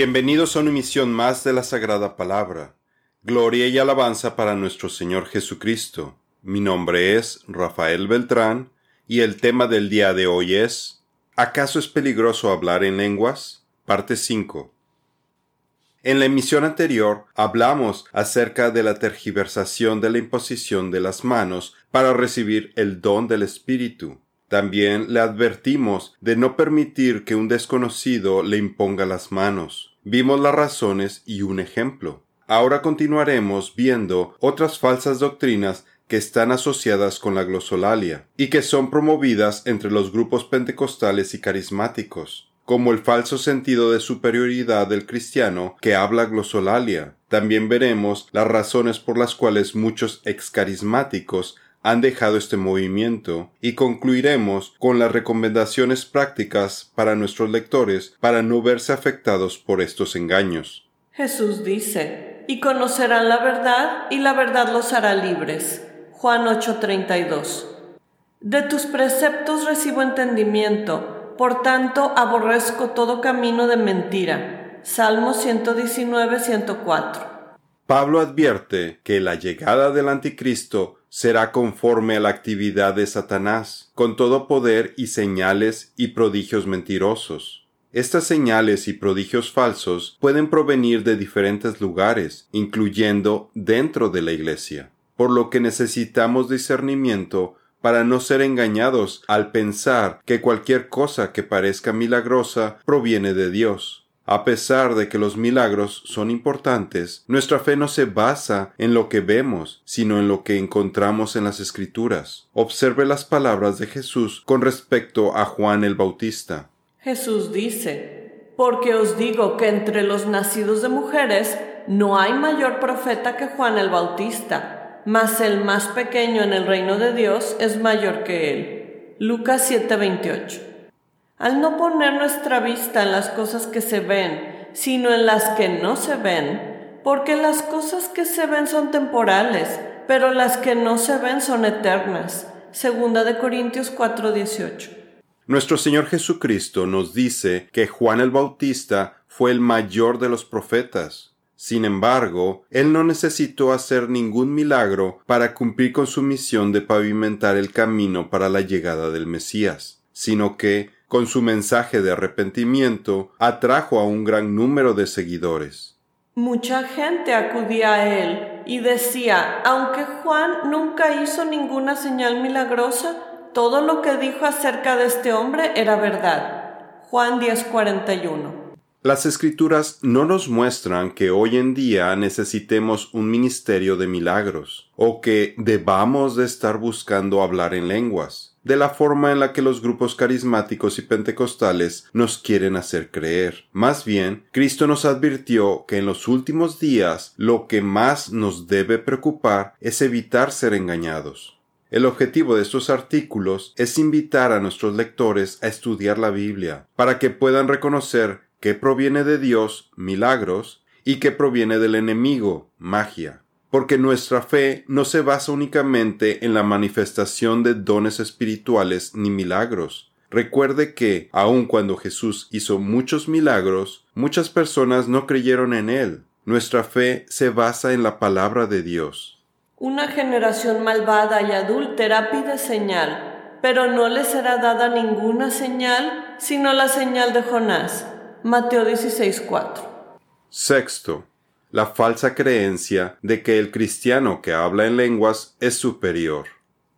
Bienvenidos a una emisión más de la Sagrada Palabra. Gloria y alabanza para nuestro Señor Jesucristo. Mi nombre es Rafael Beltrán y el tema del día de hoy es ¿Acaso es peligroso hablar en lenguas? Parte 5. En la emisión anterior hablamos acerca de la tergiversación de la imposición de las manos para recibir el don del Espíritu. También le advertimos de no permitir que un desconocido le imponga las manos. Vimos las razones y un ejemplo. Ahora continuaremos viendo otras falsas doctrinas que están asociadas con la glosolalia y que son promovidas entre los grupos pentecostales y carismáticos, como el falso sentido de superioridad del cristiano que habla glosolalia. También veremos las razones por las cuales muchos excarismáticos han dejado este movimiento y concluiremos con las recomendaciones prácticas para nuestros lectores para no verse afectados por estos engaños. Jesús dice, y conocerán la verdad y la verdad los hará libres. Juan 8:32. De tus preceptos recibo entendimiento, por tanto aborrezco todo camino de mentira. Salmo 119, 104. Pablo advierte que la llegada del anticristo será conforme a la actividad de Satanás, con todo poder y señales y prodigios mentirosos. Estas señales y prodigios falsos pueden provenir de diferentes lugares, incluyendo dentro de la Iglesia, por lo que necesitamos discernimiento para no ser engañados al pensar que cualquier cosa que parezca milagrosa proviene de Dios. A pesar de que los milagros son importantes, nuestra fe no se basa en lo que vemos, sino en lo que encontramos en las Escrituras. Observe las palabras de Jesús con respecto a Juan el Bautista. Jesús dice, Porque os digo que entre los nacidos de mujeres no hay mayor profeta que Juan el Bautista, mas el más pequeño en el reino de Dios es mayor que él. Lucas 7:28 al no poner nuestra vista en las cosas que se ven, sino en las que no se ven, porque las cosas que se ven son temporales, pero las que no se ven son eternas. Segunda de Corintios 4:18. Nuestro Señor Jesucristo nos dice que Juan el Bautista fue el mayor de los profetas. Sin embargo, él no necesitó hacer ningún milagro para cumplir con su misión de pavimentar el camino para la llegada del Mesías, sino que con su mensaje de arrepentimiento, atrajo a un gran número de seguidores. Mucha gente acudía a él y decía, aunque Juan nunca hizo ninguna señal milagrosa, todo lo que dijo acerca de este hombre era verdad. Juan 10:41. Las escrituras no nos muestran que hoy en día necesitemos un ministerio de milagros, o que debamos de estar buscando hablar en lenguas de la forma en la que los grupos carismáticos y pentecostales nos quieren hacer creer. Más bien, Cristo nos advirtió que en los últimos días lo que más nos debe preocupar es evitar ser engañados. El objetivo de estos artículos es invitar a nuestros lectores a estudiar la Biblia, para que puedan reconocer qué proviene de Dios, milagros, y qué proviene del enemigo, magia porque nuestra fe no se basa únicamente en la manifestación de dones espirituales ni milagros. Recuerde que, aun cuando Jesús hizo muchos milagros, muchas personas no creyeron en Él. Nuestra fe se basa en la palabra de Dios. Una generación malvada y adúltera pide señal, pero no le será dada ninguna señal sino la señal de Jonás. Mateo 16:4. Sexto la falsa creencia de que el cristiano que habla en lenguas es superior.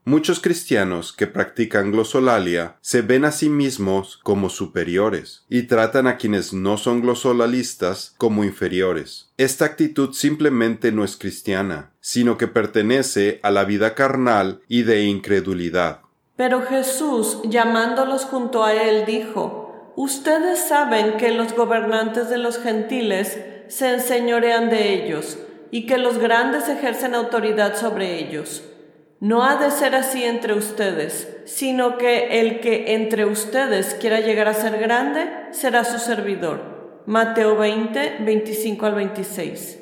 Muchos cristianos que practican glosolalia se ven a sí mismos como superiores y tratan a quienes no son glosolalistas como inferiores. Esta actitud simplemente no es cristiana, sino que pertenece a la vida carnal y de incredulidad. Pero Jesús, llamándolos junto a él, dijo, Ustedes saben que los gobernantes de los gentiles se enseñorean de ellos y que los grandes ejercen autoridad sobre ellos. No ha de ser así entre ustedes, sino que el que entre ustedes quiera llegar a ser grande será su servidor. Mateo 20, 25 al 26.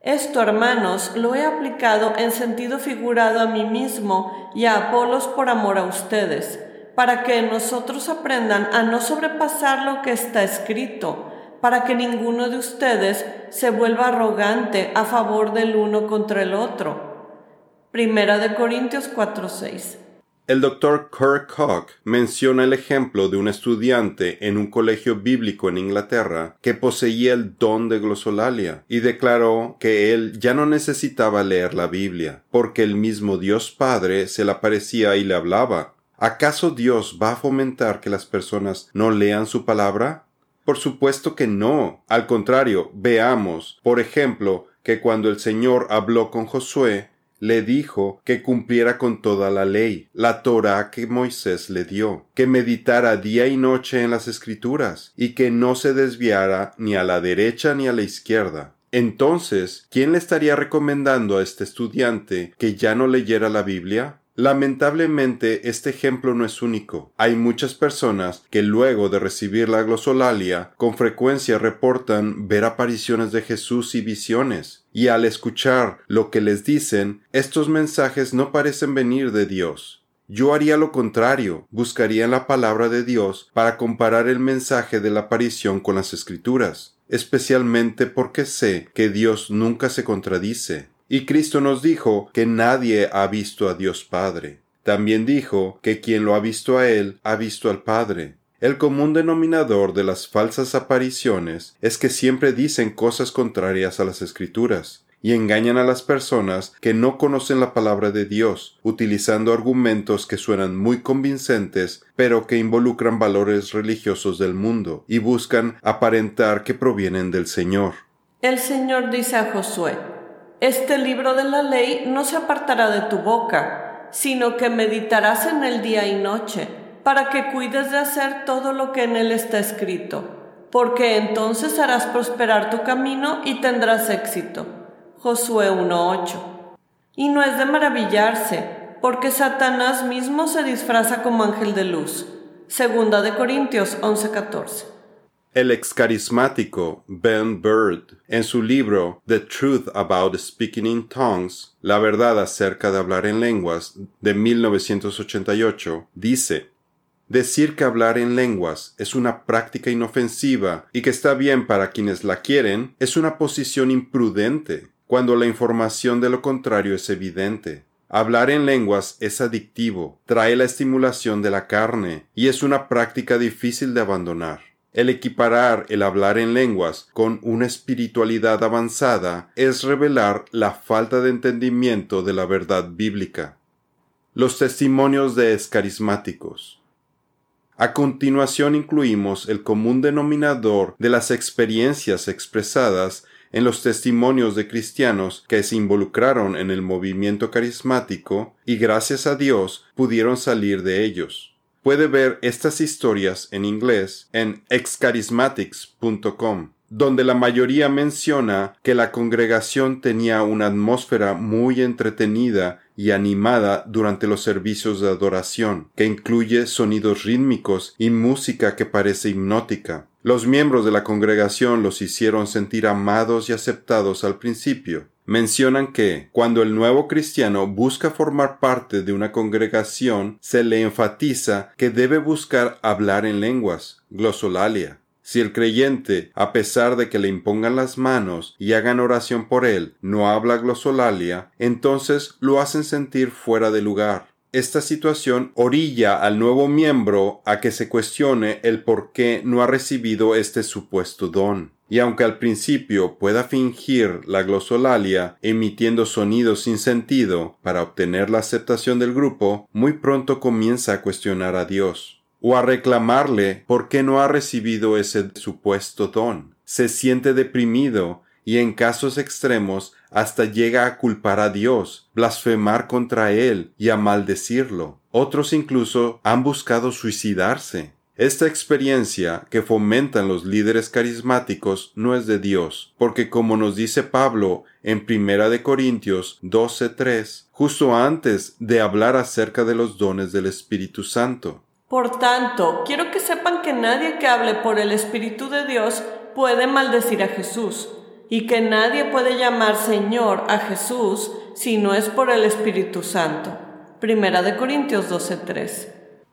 Esto, hermanos, lo he aplicado en sentido figurado a mí mismo y a Apolos por amor a ustedes, para que nosotros aprendan a no sobrepasar lo que está escrito, para que ninguno de ustedes se vuelva arrogante a favor del uno contra el otro. Primera de Corintios 4:6. El doctor Kirk menciona el ejemplo de un estudiante en un colegio bíblico en Inglaterra que poseía el don de glosolalia y declaró que él ya no necesitaba leer la Biblia, porque el mismo Dios Padre se le aparecía y le hablaba. ¿Acaso Dios va a fomentar que las personas no lean su palabra? Por supuesto que no. Al contrario, veamos, por ejemplo, que cuando el Señor habló con Josué, le dijo que cumpliera con toda la ley, la Torah que Moisés le dio, que meditara día y noche en las escrituras, y que no se desviara ni a la derecha ni a la izquierda. Entonces, ¿quién le estaría recomendando a este estudiante que ya no leyera la Biblia? Lamentablemente, este ejemplo no es único. Hay muchas personas que luego de recibir la glosolalia con frecuencia reportan ver apariciones de Jesús y visiones, y al escuchar lo que les dicen, estos mensajes no parecen venir de Dios. Yo haría lo contrario, buscaría en la palabra de Dios para comparar el mensaje de la aparición con las escrituras, especialmente porque sé que Dios nunca se contradice. Y Cristo nos dijo que nadie ha visto a Dios Padre. También dijo que quien lo ha visto a Él ha visto al Padre. El común denominador de las falsas apariciones es que siempre dicen cosas contrarias a las escrituras y engañan a las personas que no conocen la palabra de Dios, utilizando argumentos que suenan muy convincentes, pero que involucran valores religiosos del mundo y buscan aparentar que provienen del Señor. El Señor dice a Josué, este libro de la ley no se apartará de tu boca, sino que meditarás en el día y noche, para que cuides de hacer todo lo que en él está escrito, porque entonces harás prosperar tu camino y tendrás éxito. Josué 1.8. Y no es de maravillarse, porque Satanás mismo se disfraza como ángel de luz. Segunda de Corintios 11.14. El excarismático Ben Bird, en su libro The Truth About Speaking in Tongues, La verdad acerca de hablar en lenguas, de 1988, dice, Decir que hablar en lenguas es una práctica inofensiva y que está bien para quienes la quieren es una posición imprudente, cuando la información de lo contrario es evidente. Hablar en lenguas es adictivo, trae la estimulación de la carne y es una práctica difícil de abandonar. El equiparar el hablar en lenguas con una espiritualidad avanzada es revelar la falta de entendimiento de la verdad bíblica. Los testimonios de escarismáticos. A continuación incluimos el común denominador de las experiencias expresadas en los testimonios de cristianos que se involucraron en el movimiento carismático y gracias a Dios pudieron salir de ellos. Puede ver estas historias en inglés en excharismatics.com, donde la mayoría menciona que la congregación tenía una atmósfera muy entretenida y animada durante los servicios de adoración, que incluye sonidos rítmicos y música que parece hipnótica. Los miembros de la congregación los hicieron sentir amados y aceptados al principio, mencionan que cuando el nuevo cristiano busca formar parte de una congregación, se le enfatiza que debe buscar hablar en lenguas, glosolalia. Si el creyente, a pesar de que le impongan las manos y hagan oración por él, no habla glosolalia, entonces lo hacen sentir fuera de lugar. Esta situación orilla al nuevo miembro a que se cuestione el por qué no ha recibido este supuesto don y aunque al principio pueda fingir la glosolalia emitiendo sonidos sin sentido para obtener la aceptación del grupo, muy pronto comienza a cuestionar a Dios o a reclamarle por qué no ha recibido ese supuesto don. Se siente deprimido y en casos extremos hasta llega a culpar a Dios, blasfemar contra Él y a maldecirlo. Otros incluso han buscado suicidarse. Esta experiencia que fomentan los líderes carismáticos no es de Dios, porque como nos dice Pablo en Primera de Corintios 12:3, justo antes de hablar acerca de los dones del Espíritu Santo. Por tanto, quiero que sepan que nadie que hable por el Espíritu de Dios puede maldecir a Jesús, y que nadie puede llamar Señor a Jesús si no es por el Espíritu Santo. Primera de Corintios 12:3.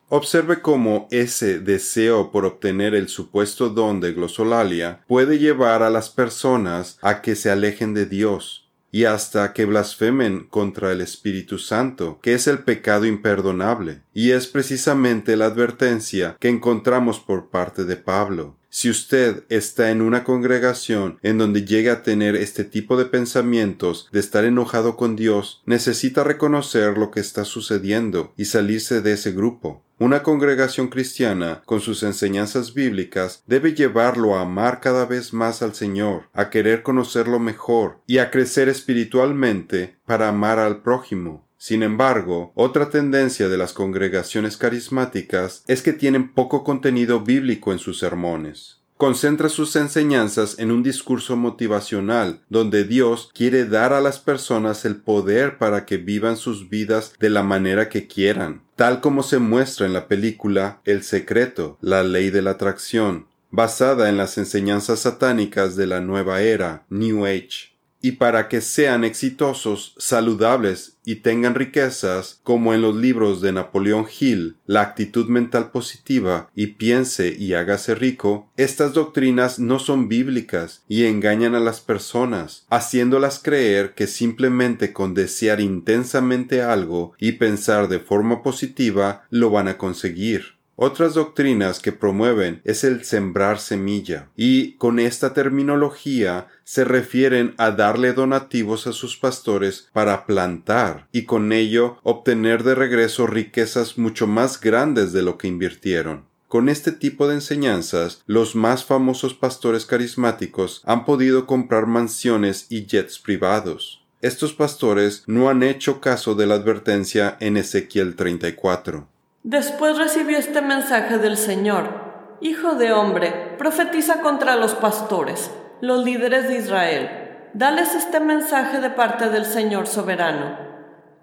Observe cómo ese deseo por obtener el supuesto don de glosolalia puede llevar a las personas a que se alejen de Dios y hasta que blasfemen contra el Espíritu Santo, que es el pecado imperdonable, y es precisamente la advertencia que encontramos por parte de Pablo. Si usted está en una congregación en donde llega a tener este tipo de pensamientos de estar enojado con Dios, necesita reconocer lo que está sucediendo y salirse de ese grupo. Una congregación cristiana, con sus enseñanzas bíblicas, debe llevarlo a amar cada vez más al Señor, a querer conocerlo mejor y a crecer espiritualmente para amar al prójimo. Sin embargo, otra tendencia de las congregaciones carismáticas es que tienen poco contenido bíblico en sus sermones. Concentra sus enseñanzas en un discurso motivacional, donde Dios quiere dar a las personas el poder para que vivan sus vidas de la manera que quieran, tal como se muestra en la película El secreto, la ley de la atracción, basada en las enseñanzas satánicas de la nueva era, New Age y para que sean exitosos, saludables y tengan riquezas, como en los libros de Napoleón Hill, La actitud mental positiva y piense y hágase rico, estas doctrinas no son bíblicas y engañan a las personas, haciéndolas creer que simplemente con desear intensamente algo y pensar de forma positiva lo van a conseguir. Otras doctrinas que promueven es el sembrar semilla, y con esta terminología se refieren a darle donativos a sus pastores para plantar y con ello obtener de regreso riquezas mucho más grandes de lo que invirtieron. Con este tipo de enseñanzas, los más famosos pastores carismáticos han podido comprar mansiones y jets privados. Estos pastores no han hecho caso de la advertencia en Ezequiel 34. Después recibió este mensaje del Señor. Hijo de hombre, profetiza contra los pastores, los líderes de Israel. Dales este mensaje de parte del Señor soberano.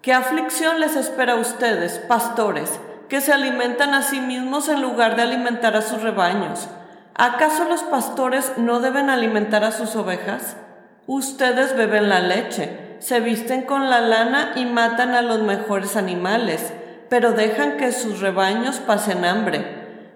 ¿Qué aflicción les espera a ustedes, pastores, que se alimentan a sí mismos en lugar de alimentar a sus rebaños? ¿Acaso los pastores no deben alimentar a sus ovejas? Ustedes beben la leche, se visten con la lana y matan a los mejores animales pero dejan que sus rebaños pasen hambre.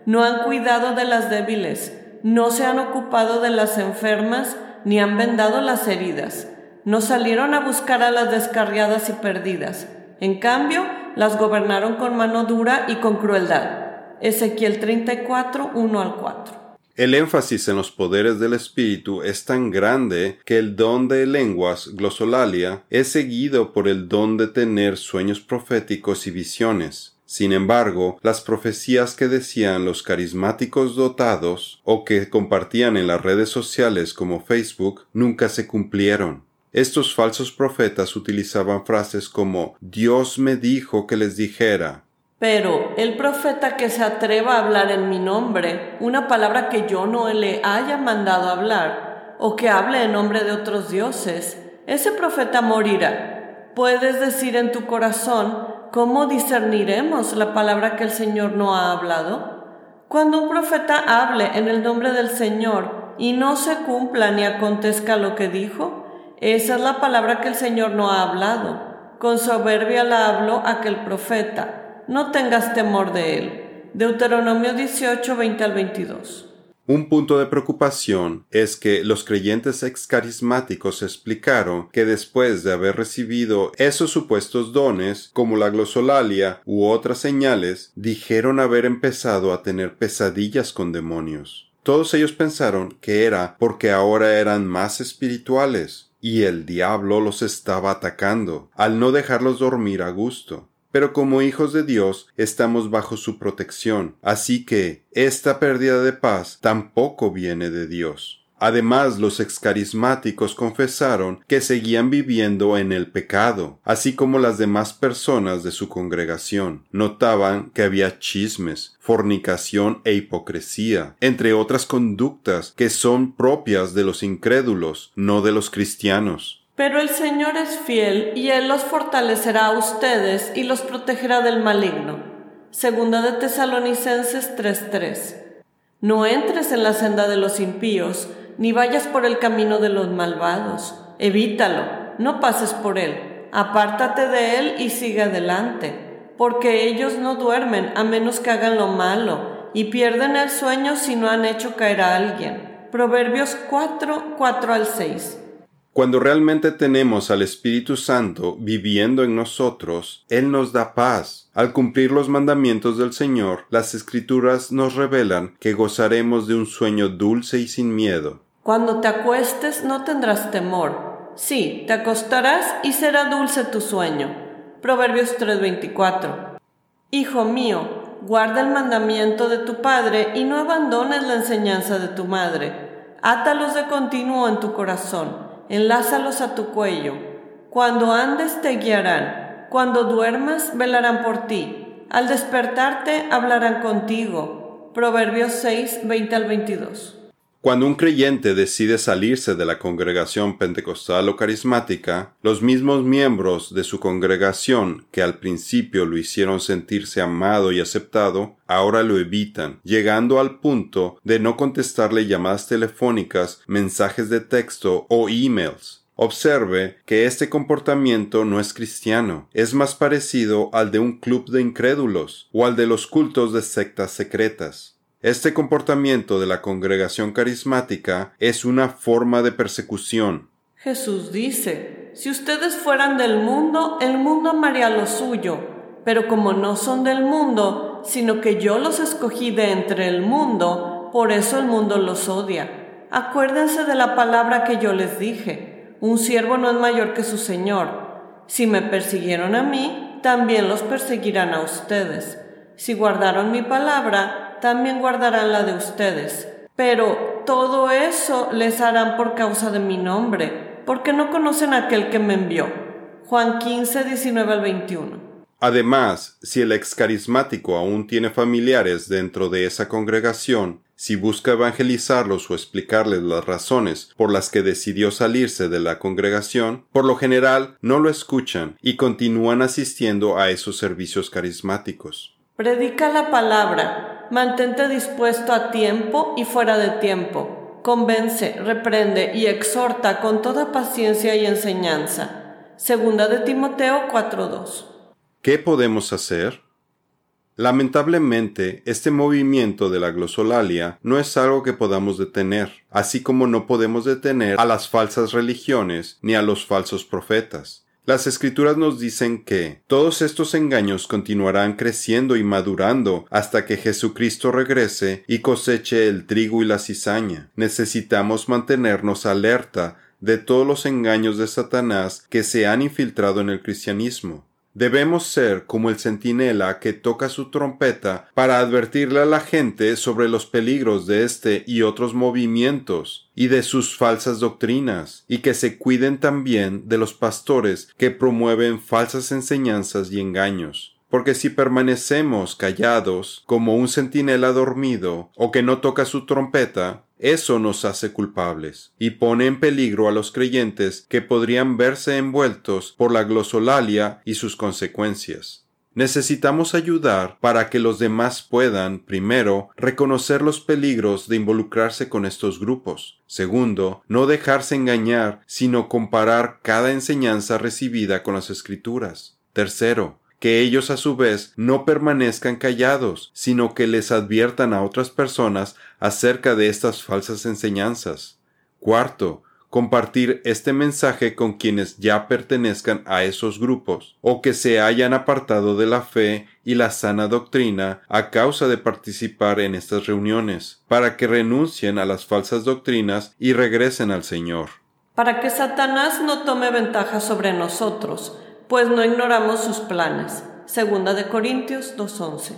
No han cuidado de las débiles, no se han ocupado de las enfermas, ni han vendado las heridas. No salieron a buscar a las descarriadas y perdidas. En cambio, las gobernaron con mano dura y con crueldad. Ezequiel 34, 1 al 4. El énfasis en los poderes del espíritu es tan grande que el don de lenguas, glosolalia, es seguido por el don de tener sueños proféticos y visiones. Sin embargo, las profecías que decían los carismáticos dotados o que compartían en las redes sociales como Facebook nunca se cumplieron. Estos falsos profetas utilizaban frases como Dios me dijo que les dijera, pero el profeta que se atreva a hablar en mi nombre, una palabra que yo no le haya mandado hablar, o que hable en nombre de otros dioses, ese profeta morirá. Puedes decir en tu corazón, ¿cómo discerniremos la palabra que el Señor no ha hablado? Cuando un profeta hable en el nombre del Señor y no se cumpla ni acontezca lo que dijo, esa es la palabra que el Señor no ha hablado. Con soberbia la habló aquel profeta no tengas temor de él. Deuteronomio 18, 20 al 22. Un punto de preocupación es que los creyentes excarismáticos explicaron que después de haber recibido esos supuestos dones, como la glosolalia u otras señales, dijeron haber empezado a tener pesadillas con demonios. Todos ellos pensaron que era porque ahora eran más espirituales, y el diablo los estaba atacando, al no dejarlos dormir a gusto pero como hijos de Dios estamos bajo su protección, así que esta pérdida de paz tampoco viene de Dios. Además, los excarismáticos confesaron que seguían viviendo en el pecado, así como las demás personas de su congregación. Notaban que había chismes, fornicación e hipocresía, entre otras conductas que son propias de los incrédulos, no de los cristianos. Pero el Señor es fiel y Él los fortalecerá a ustedes y los protegerá del maligno. Segunda de Tesalonicenses 3:3. No entres en la senda de los impíos, ni vayas por el camino de los malvados. Evítalo, no pases por él. Apártate de él y sigue adelante. porque ellos no duermen a menos que hagan lo malo, y pierden el sueño si no han hecho caer a alguien. Proverbios 4, 4 al 6. Cuando realmente tenemos al Espíritu Santo viviendo en nosotros, Él nos da paz. Al cumplir los mandamientos del Señor, las Escrituras nos revelan que gozaremos de un sueño dulce y sin miedo. Cuando te acuestes no tendrás temor. Sí, te acostarás y será dulce tu sueño. Proverbios 3:24. Hijo mío, guarda el mandamiento de tu Padre y no abandones la enseñanza de tu madre. Átalos de continuo en tu corazón enlázalos a tu cuello. Cuando andes te guiarán, cuando duermas velarán por ti, al despertarte hablarán contigo. Proverbios 6, 20 al 22. Cuando un creyente decide salirse de la congregación pentecostal o carismática, los mismos miembros de su congregación que al principio lo hicieron sentirse amado y aceptado, ahora lo evitan, llegando al punto de no contestarle llamadas telefónicas, mensajes de texto o emails. Observe que este comportamiento no es cristiano, es más parecido al de un club de incrédulos o al de los cultos de sectas secretas. Este comportamiento de la congregación carismática es una forma de persecución. Jesús dice, si ustedes fueran del mundo, el mundo amaría lo suyo, pero como no son del mundo, sino que yo los escogí de entre el mundo, por eso el mundo los odia. Acuérdense de la palabra que yo les dije, un siervo no es mayor que su Señor. Si me persiguieron a mí, también los perseguirán a ustedes. Si guardaron mi palabra, también guardarán la de ustedes. Pero todo eso les harán por causa de mi nombre, porque no conocen aquel que me envió. Juan 15, 19 al 21. Además, si el ex carismático aún tiene familiares dentro de esa congregación, si busca evangelizarlos o explicarles las razones por las que decidió salirse de la congregación, por lo general no lo escuchan y continúan asistiendo a esos servicios carismáticos. Predica la palabra, mantente dispuesto a tiempo y fuera de tiempo. Convence, reprende y exhorta con toda paciencia y enseñanza. Segunda de Timoteo 4:2. ¿Qué podemos hacer? Lamentablemente, este movimiento de la glosolalia no es algo que podamos detener, así como no podemos detener a las falsas religiones ni a los falsos profetas. Las escrituras nos dicen que todos estos engaños continuarán creciendo y madurando hasta que Jesucristo regrese y coseche el trigo y la cizaña. Necesitamos mantenernos alerta de todos los engaños de Satanás que se han infiltrado en el cristianismo. Debemos ser como el centinela que toca su trompeta para advertirle a la gente sobre los peligros de este y otros movimientos y de sus falsas doctrinas, y que se cuiden también de los pastores que promueven falsas enseñanzas y engaños porque si permanecemos callados como un centinela dormido o que no toca su trompeta, eso nos hace culpables y pone en peligro a los creyentes que podrían verse envueltos por la glosolalia y sus consecuencias. Necesitamos ayudar para que los demás puedan, primero, reconocer los peligros de involucrarse con estos grupos. Segundo, no dejarse engañar, sino comparar cada enseñanza recibida con las escrituras. Tercero, que ellos a su vez no permanezcan callados, sino que les adviertan a otras personas acerca de estas falsas enseñanzas. Cuarto, compartir este mensaje con quienes ya pertenezcan a esos grupos o que se hayan apartado de la fe y la sana doctrina a causa de participar en estas reuniones, para que renuncien a las falsas doctrinas y regresen al Señor. Para que Satanás no tome ventaja sobre nosotros, pues no ignoramos sus planes. Segunda de Corintios 2.11.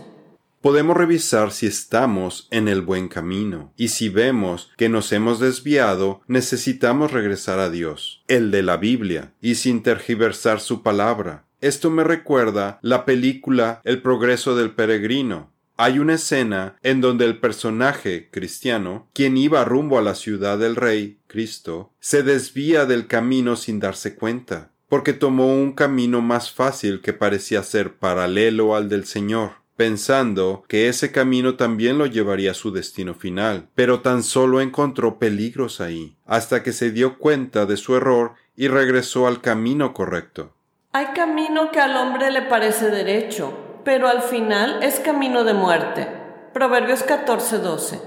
Podemos revisar si estamos en el buen camino, y si vemos que nos hemos desviado, necesitamos regresar a Dios, el de la Biblia, y sin tergiversar su palabra. Esto me recuerda la película El progreso del peregrino, hay una escena en donde el personaje cristiano, quien iba rumbo a la ciudad del rey, Cristo, se desvía del camino sin darse cuenta porque tomó un camino más fácil que parecía ser paralelo al del Señor, pensando que ese camino también lo llevaría a su destino final, pero tan solo encontró peligros ahí, hasta que se dio cuenta de su error y regresó al camino correcto. Hay camino que al hombre le parece derecho, pero al final es camino de muerte. Proverbios 14:12.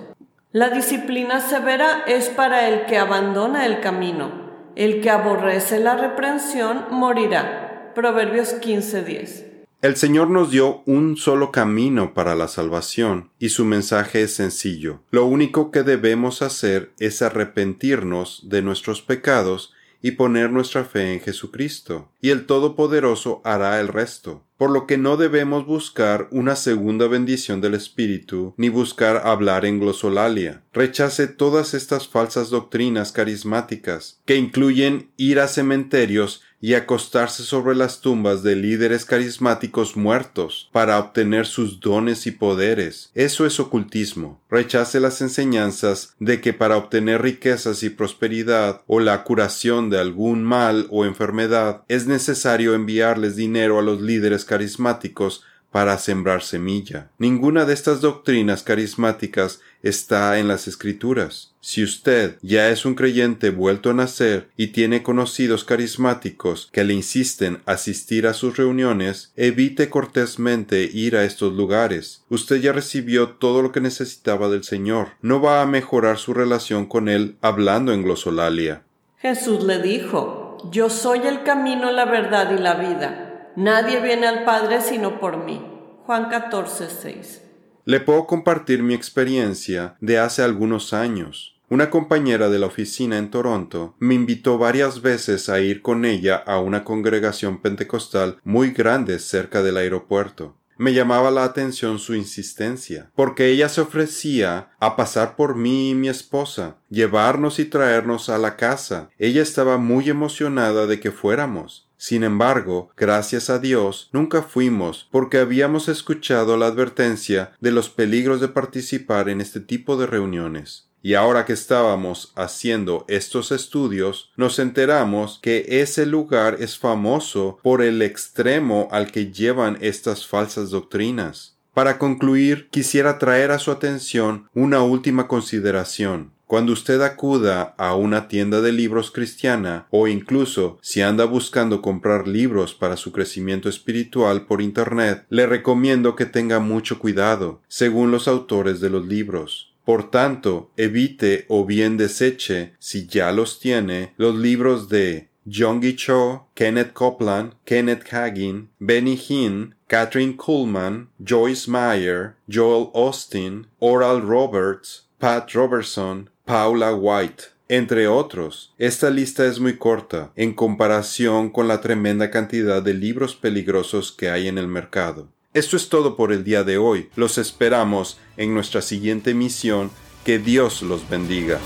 La disciplina severa es para el que abandona el camino. El que aborrece la reprensión morirá. Proverbios 15:10. El Señor nos dio un solo camino para la salvación y su mensaje es sencillo. Lo único que debemos hacer es arrepentirnos de nuestros pecados y poner nuestra fe en Jesucristo, y el Todopoderoso hará el resto. Por lo que no debemos buscar una segunda bendición del Espíritu, ni buscar hablar en glosolalia. Rechace todas estas falsas doctrinas carismáticas, que incluyen ir a cementerios y acostarse sobre las tumbas de líderes carismáticos muertos para obtener sus dones y poderes. Eso es ocultismo. Rechace las enseñanzas de que para obtener riquezas y prosperidad o la curación de algún mal o enfermedad es necesario enviarles dinero a los líderes carismáticos para sembrar semilla. Ninguna de estas doctrinas carismáticas está en las escrituras. Si usted ya es un creyente vuelto a nacer y tiene conocidos carismáticos que le insisten asistir a sus reuniones, evite cortésmente ir a estos lugares. Usted ya recibió todo lo que necesitaba del Señor. No va a mejorar su relación con Él hablando en glosolalia. Jesús le dijo, Yo soy el camino, la verdad y la vida. Nadie viene al Padre sino por mí. Juan 14, 6. Le puedo compartir mi experiencia de hace algunos años. Una compañera de la oficina en Toronto me invitó varias veces a ir con ella a una congregación pentecostal muy grande cerca del aeropuerto. Me llamaba la atención su insistencia, porque ella se ofrecía a pasar por mí y mi esposa, llevarnos y traernos a la casa. Ella estaba muy emocionada de que fuéramos. Sin embargo, gracias a Dios, nunca fuimos porque habíamos escuchado la advertencia de los peligros de participar en este tipo de reuniones. Y ahora que estábamos haciendo estos estudios, nos enteramos que ese lugar es famoso por el extremo al que llevan estas falsas doctrinas. Para concluir, quisiera traer a su atención una última consideración. Cuando usted acuda a una tienda de libros cristiana o incluso si anda buscando comprar libros para su crecimiento espiritual por Internet, le recomiendo que tenga mucho cuidado, según los autores de los libros. Por tanto, evite o bien deseche, si ya los tiene, los libros de Jonggi Cho, Kenneth Copeland, Kenneth Hagin, Benny Hinn, Catherine Kuhlman, Joyce Meyer, Joel Austin, Oral Roberts, Pat Robertson, Paula White, entre otros. Esta lista es muy corta en comparación con la tremenda cantidad de libros peligrosos que hay en el mercado. Esto es todo por el día de hoy. Los esperamos en nuestra siguiente misión. Que Dios los bendiga.